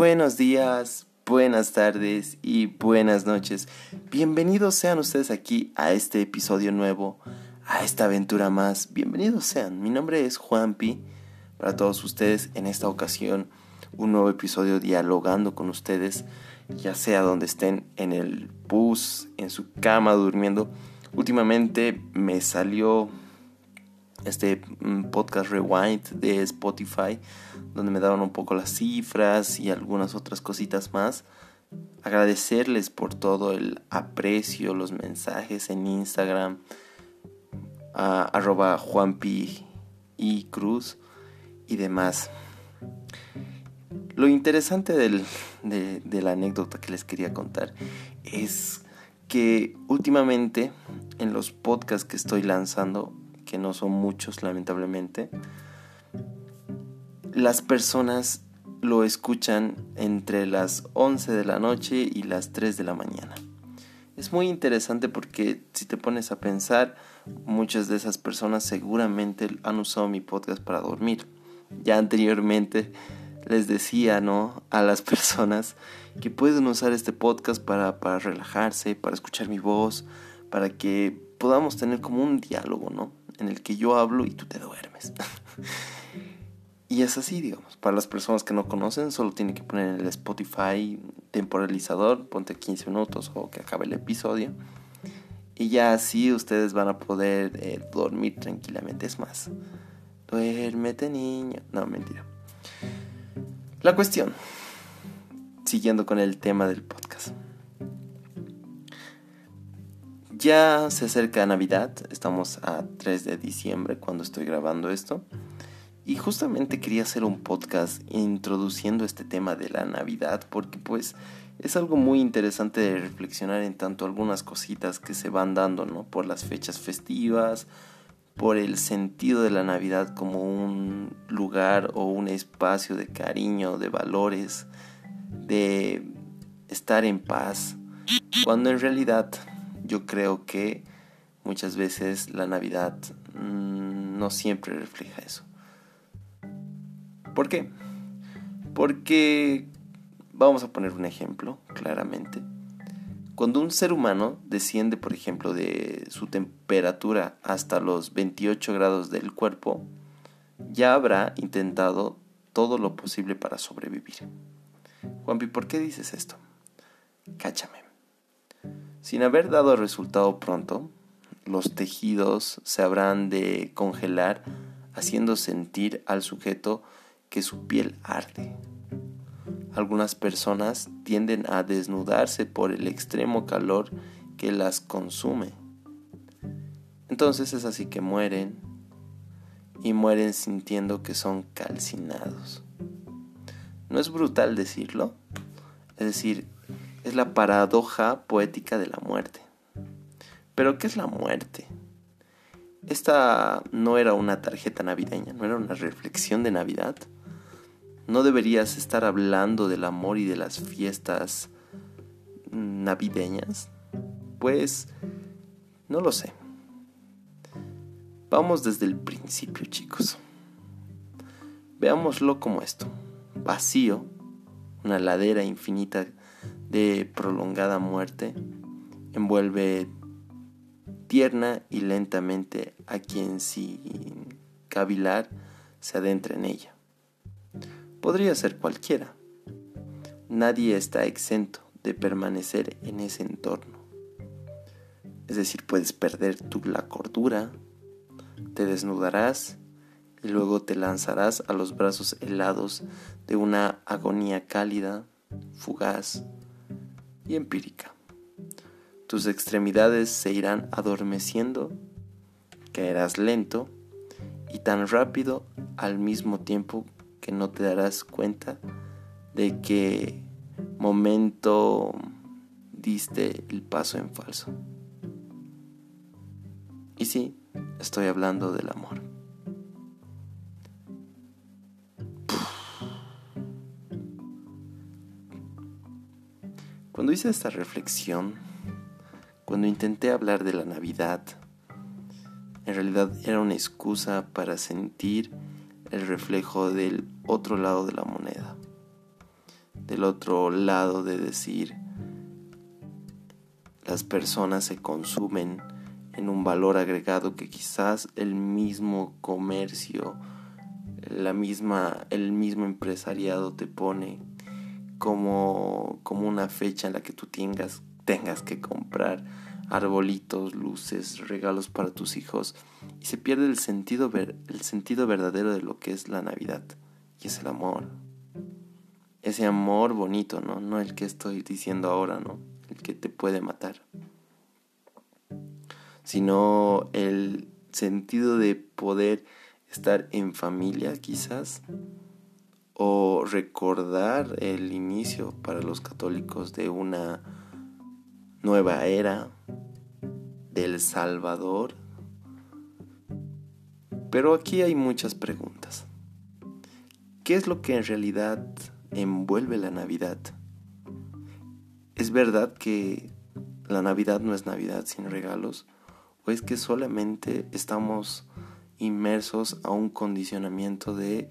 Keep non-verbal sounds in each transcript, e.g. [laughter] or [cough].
Buenos días, buenas tardes y buenas noches. Bienvenidos sean ustedes aquí a este episodio nuevo, a esta aventura más. Bienvenidos sean. Mi nombre es Juanpi. Para todos ustedes, en esta ocasión, un nuevo episodio dialogando con ustedes, ya sea donde estén en el bus, en su cama, durmiendo. Últimamente me salió este mm, podcast Rewind de Spotify, donde me daban un poco las cifras y algunas otras cositas más. Agradecerles por todo el aprecio, los mensajes en Instagram, a, arroba Juanpi y Cruz y demás. Lo interesante de, de la anécdota que les quería contar es que últimamente en los podcasts que estoy lanzando que no son muchos lamentablemente, las personas lo escuchan entre las 11 de la noche y las 3 de la mañana. Es muy interesante porque si te pones a pensar, muchas de esas personas seguramente han usado mi podcast para dormir. Ya anteriormente les decía, ¿no? A las [laughs] personas que pueden usar este podcast para, para relajarse, para escuchar mi voz, para que podamos tener como un diálogo, ¿no? En el que yo hablo y tú te duermes. [laughs] y es así, digamos. Para las personas que no conocen, solo tienen que poner en el Spotify temporalizador, ponte 15 minutos o que acabe el episodio. Y ya así ustedes van a poder eh, dormir tranquilamente. Es más, duérmete niño. No, mentira. La cuestión, siguiendo con el tema del podcast. Ya se acerca Navidad, estamos a 3 de diciembre cuando estoy grabando esto. Y justamente quería hacer un podcast introduciendo este tema de la Navidad porque pues es algo muy interesante de reflexionar en tanto algunas cositas que se van dando, ¿no? Por las fechas festivas, por el sentido de la Navidad como un lugar o un espacio de cariño, de valores, de estar en paz, cuando en realidad yo creo que muchas veces la Navidad mm, no siempre refleja eso. ¿Por qué? Porque vamos a poner un ejemplo claramente. Cuando un ser humano desciende, por ejemplo, de su temperatura hasta los 28 grados del cuerpo, ya habrá intentado todo lo posible para sobrevivir. Juanpi, ¿por qué dices esto? Cáchame. Sin haber dado resultado pronto, los tejidos se habrán de congelar haciendo sentir al sujeto que su piel arde. Algunas personas tienden a desnudarse por el extremo calor que las consume. Entonces es así que mueren y mueren sintiendo que son calcinados. ¿No es brutal decirlo? Es decir, es la paradoja poética de la muerte. Pero ¿qué es la muerte? Esta no era una tarjeta navideña, no era una reflexión de Navidad. No deberías estar hablando del amor y de las fiestas navideñas. Pues no lo sé. Vamos desde el principio, chicos. Veámoslo como esto. Vacío, una ladera infinita de prolongada muerte envuelve tierna y lentamente a quien sin cavilar se adentra en ella. Podría ser cualquiera. Nadie está exento de permanecer en ese entorno. Es decir, puedes perder tu la cordura, te desnudarás y luego te lanzarás a los brazos helados de una agonía cálida, fugaz, y empírica. Tus extremidades se irán adormeciendo, caerás lento y tan rápido al mismo tiempo que no te darás cuenta de qué momento diste el paso en falso. Y sí, estoy hablando del amor. Cuando hice esta reflexión, cuando intenté hablar de la Navidad, en realidad era una excusa para sentir el reflejo del otro lado de la moneda, del otro lado de decir las personas se consumen en un valor agregado que quizás el mismo comercio, la misma, el mismo empresariado te pone como, como una fecha en la que tú tengas, tengas que comprar arbolitos, luces, regalos para tus hijos y se pierde el sentido, el sentido verdadero de lo que es la Navidad y es el amor. Ese amor bonito, ¿no? No el que estoy diciendo ahora, ¿no? El que te puede matar. Sino el sentido de poder estar en familia quizás o recordar el inicio para los católicos de una nueva era del Salvador. Pero aquí hay muchas preguntas. ¿Qué es lo que en realidad envuelve la Navidad? ¿Es verdad que la Navidad no es Navidad sin regalos? ¿O es que solamente estamos inmersos a un condicionamiento de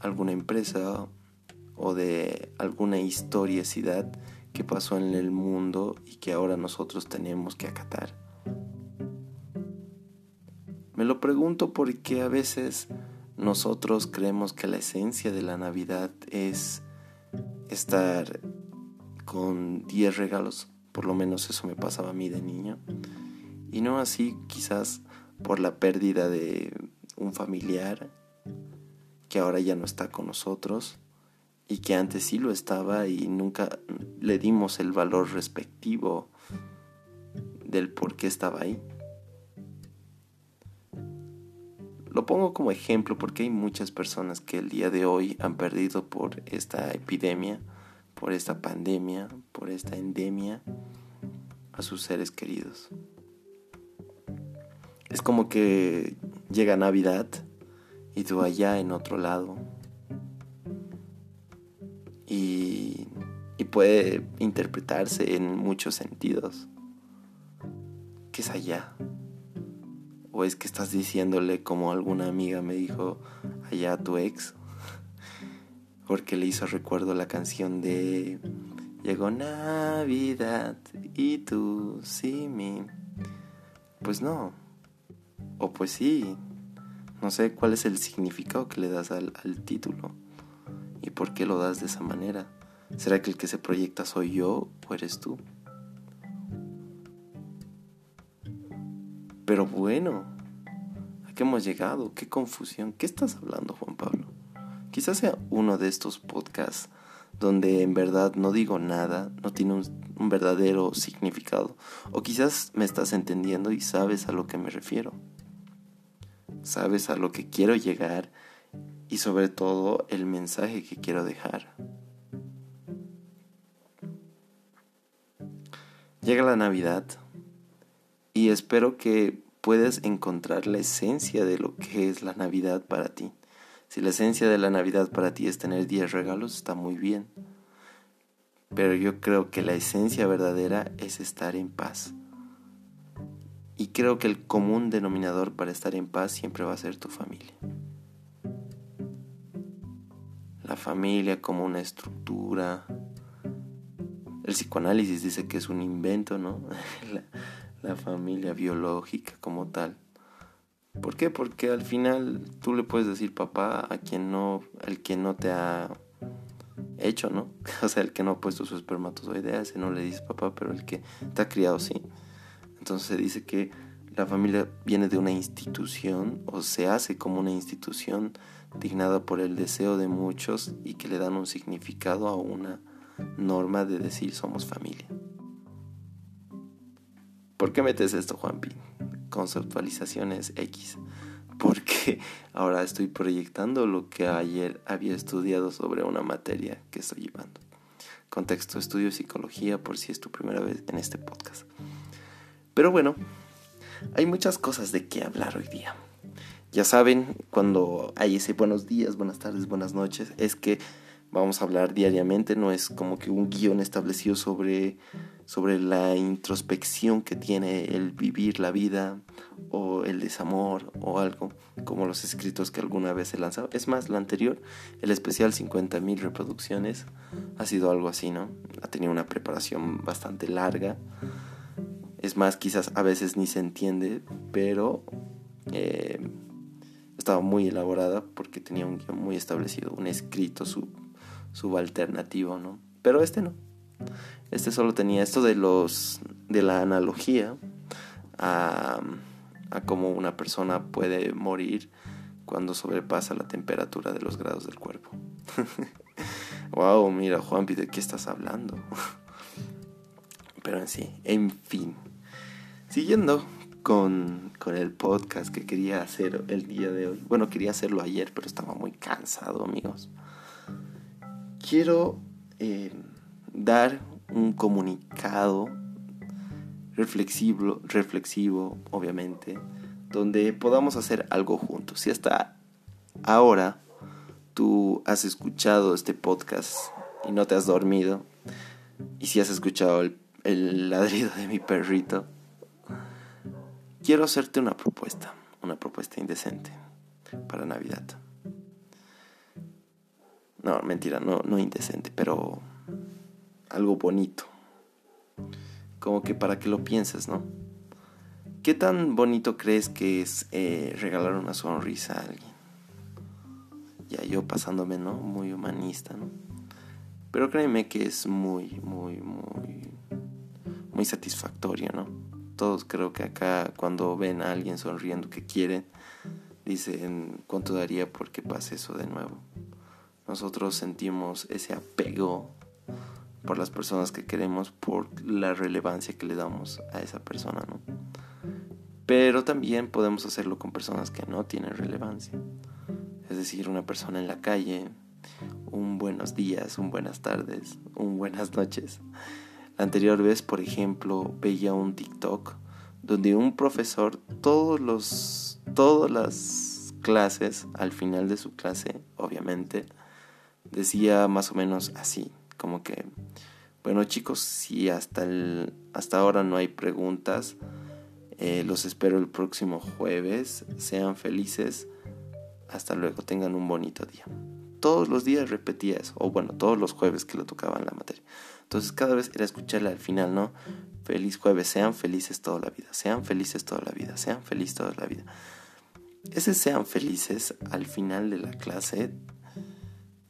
alguna empresa o de alguna historicidad que pasó en el mundo y que ahora nosotros tenemos que acatar. Me lo pregunto porque a veces nosotros creemos que la esencia de la Navidad es estar con 10 regalos, por lo menos eso me pasaba a mí de niño, y no así quizás por la pérdida de un familiar que ahora ya no está con nosotros y que antes sí lo estaba y nunca le dimos el valor respectivo del por qué estaba ahí. Lo pongo como ejemplo porque hay muchas personas que el día de hoy han perdido por esta epidemia, por esta pandemia, por esta endemia a sus seres queridos. Es como que llega Navidad y tú allá en otro lado. Y, y puede interpretarse en muchos sentidos. ¿Qué es allá? ¿O es que estás diciéndole como alguna amiga me dijo allá a tu ex? [laughs] Porque le hizo recuerdo la canción de Llegó Navidad y tú sí mi. Pues no. O pues sí, no sé cuál es el significado que le das al, título y por qué lo das de esa manera. ¿Será que el que se proyecta soy yo o eres tú? Pero bueno, ¿a qué hemos llegado? ¿Qué confusión? ¿Qué estás hablando, Juan Pablo? Quizás sea uno de estos podcasts donde en verdad no digo nada, no tiene un, un verdadero significado. O quizás me estás entendiendo y sabes a lo que me refiero sabes a lo que quiero llegar y sobre todo el mensaje que quiero dejar. Llega la Navidad y espero que puedas encontrar la esencia de lo que es la Navidad para ti. Si la esencia de la Navidad para ti es tener 10 regalos, está muy bien. Pero yo creo que la esencia verdadera es estar en paz. Y creo que el común denominador para estar en paz siempre va a ser tu familia. La familia como una estructura. El psicoanálisis dice que es un invento, ¿no? [laughs] la, familia biológica como tal. ¿Por qué? Porque al final tú le puedes decir papá a quien no, al que no te ha hecho, ¿no? [laughs] O sea, el que no ha puesto su espermatozoide, ese no le dices papá, pero el que te ha criado sí. Entonces se dice que la familia viene de una institución o se hace como una institución dignada por el deseo de muchos y que le dan un significado a una norma de decir somos familia. ¿Por qué metes esto, Juanpi? Conceptualizaciones X. Porque [laughs] ahora estoy proyectando lo que ayer había estudiado sobre una materia que estoy llevando. Contexto, estudio psicología por si es tu primera vez en este podcast. Pero bueno, hay muchas cosas de qué hablar hoy día. Ya saben, cuando hay ese buenos días, buenas tardes, buenas noches, es que vamos a hablar diariamente, no es como que un guion establecido sobre, sobre la introspección que tiene el vivir la vida o el desamor o algo, como los escritos que alguna vez he lanzado. Es más, la anterior, el especial 50.000 reproducciones, ha sido algo así, ¿no? Ha tenido una preparación bastante larga. Es más, quizás a veces ni se entiende, pero eh, estaba muy elaborada porque tenía un guion muy establecido, un escrito sub subalternativo, ¿no? Pero este no. Este solo tenía esto de los de la analogía a, a cómo una persona puede morir cuando sobrepasa la temperatura de los grados del cuerpo. [laughs] wow, mira, Juanpi, ¿de qué estás hablando? Pero en sí, en fin. Siguiendo con, con, el podcast que quería hacer el día de hoy. Bueno, quería hacerlo ayer, pero estaba muy cansado, amigos quiero eh, dar un comunicado reflexivo, reflexivo, obviamente, donde podamos hacer algo juntos. Si hasta ahora tú has escuchado este podcast y no te has dormido, y si has escuchado el, el ladrido de mi perrito, quiero hacerte una propuesta, una propuesta indecente para Navidad. No, mentira, no, no indecente, pero algo bonito. Como que para que lo pienses, ¿no? ¿Qué tan bonito crees que es eh, regalar una sonrisa a alguien? Ya yo pasándome, ¿no? Muy humanista, ¿no? Pero créeme que es muy, muy, muy, muy satisfactorio, ¿no? Todos creo que acá cuando ven a alguien sonriendo que quieren, dicen cuánto daría porque pase eso de nuevo nosotros sentimos ese apego por las personas que queremos, por la relevancia que le damos a esa persona, ¿no? Pero también podemos hacerlo con personas que no tienen relevancia. Es decir, una persona en la calle, un buenos días, un buenas tardes, un buenas noches. La anterior vez, por ejemplo, veía un TikTok donde un profesor todos los todas las clases al final de su clase, obviamente, decía más o menos así, como que, bueno chicos, si hasta, el, hasta ahora no hay preguntas, eh, los espero el próximo jueves, sean felices, hasta luego, tengan un bonito día. Todos los días repetía eso, o bueno, todos los jueves que lo tocaban la materia. Entonces cada vez era escucharle al final, ¿no? Feliz jueves, sean felices toda la vida, sean felices toda la vida, sean felices toda la vida. Ese sean felices al final de la clase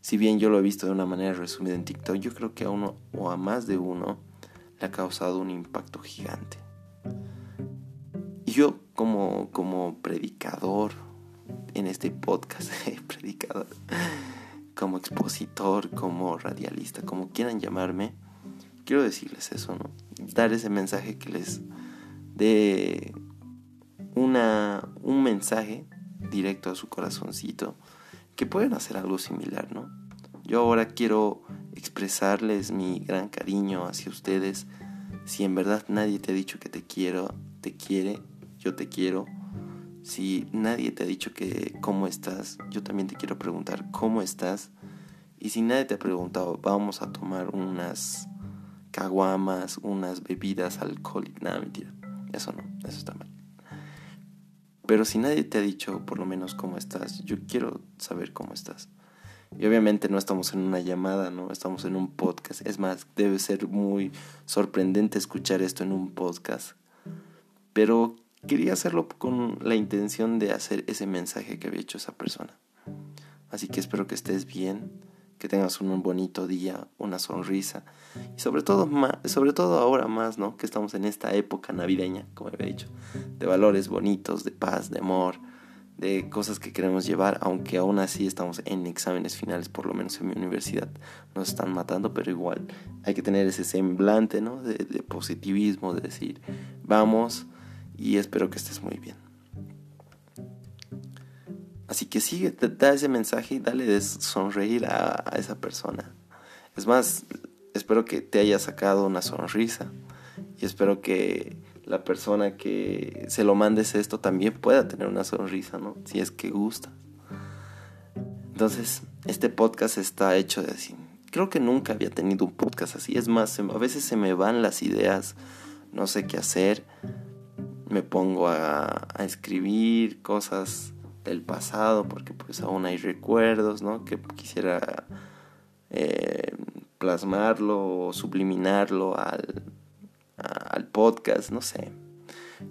si bien yo lo he visto de una manera resumida en TikTok, yo creo que a uno o a más de uno le ha causado un impacto gigante. Y yo como, como predicador en este podcast, [laughs] predicador, como expositor, como radialista, como quieran llamarme, quiero decirles eso, ¿no? Dar ese mensaje que les dé una, un mensaje directo a su corazoncito que pueden hacer algo similar, ¿no? Yo ahora quiero expresarles mi gran cariño hacia ustedes. Si en verdad nadie te ha dicho que te quiero, te quiere, yo te quiero. Si nadie te ha dicho que cómo estás, yo también te quiero preguntar cómo estás. Y si nadie te ha preguntado, vamos a tomar unas caguamas, unas bebidas alcohólicas. Nada, mentira. Eso no, eso está mal. Pero si nadie te ha dicho por lo menos cómo estás, yo quiero saber cómo estás. Y obviamente no estamos en una llamada, no estamos en un podcast. Es más, debe ser muy sorprendente escuchar esto en un podcast. Pero quería hacerlo con la intención de hacer ese mensaje que había hecho esa persona. Así que espero que estés bien, que tengas un bonito día, una sonrisa y sobre todo sobre todo ahora más, ¿no? Que estamos en esta época navideña, como había dicho, de valores bonitos, de paz, de amor, de cosas que queremos llevar, aunque aún así estamos en exámenes finales, por lo menos en mi universidad nos están matando, pero igual hay que tener ese semblante, ¿no? De, de positivismo, de decir, vamos y espero que estés muy bien. Así que sigue, da ese mensaje y dale de sonreír a, esa persona. Es más, espero que te haya sacado una sonrisa y espero que la persona que se lo mandes esto también pueda tener una sonrisa, ¿no? Si es que gusta. Entonces, este podcast está hecho de así. Creo que nunca había tenido un podcast así. Es más, a veces se me van las ideas, no sé qué hacer. Me pongo a, escribir cosas del pasado porque pues aún hay recuerdos, ¿no? Que quisiera eh, plasmarlo o subliminarlo al, al podcast, no sé.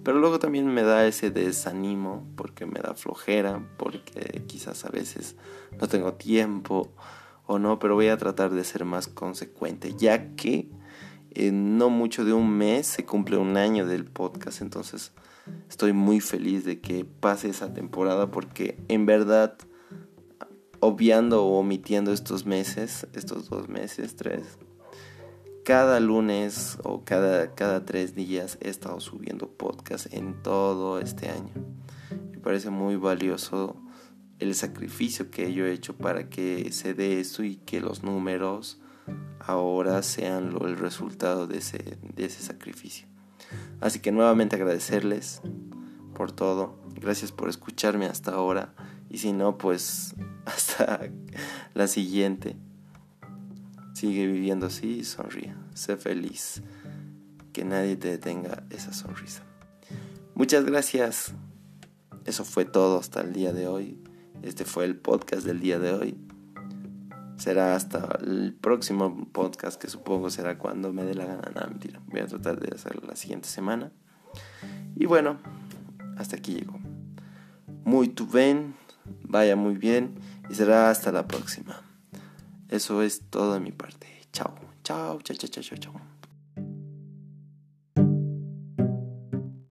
Pero luego también me da ese desánimo porque me da flojera, porque quizás a veces no tengo tiempo o no, pero voy a tratar de ser más consecuente, ya que en no mucho de un mes se cumple un año del podcast, entonces estoy muy feliz de que pase esa temporada porque en verdad, obviando o omitiendo estos meses, estos dos meses, tres, cada lunes o cada, cada tres días he estado subiendo podcast en todo este año. Me parece muy valioso el sacrificio que yo he hecho para que se dé eso y que los números ahora sean el resultado de ese, de ese sacrificio. Así que nuevamente agradecerles por todo. Gracias por escucharme hasta ahora. Y si no, pues [laughs] hasta la siguiente. Sigue viviendo así y sonríe. Sé feliz. Que nadie te detenga esa sonrisa. Muchas gracias. Eso fue todo hasta el día de hoy. Este fue el podcast del día de hoy. Será hasta el próximo podcast que supongo será cuando me dé la gana. No, mentira. Voy a tratar de hacerlo la siguiente semana. Y bueno, hasta aquí llegó. Muy tu ven, vaya muy bien y será hasta la próxima. Eso es todo de mi parte. Chao, chao, chao, chao, chao, chao.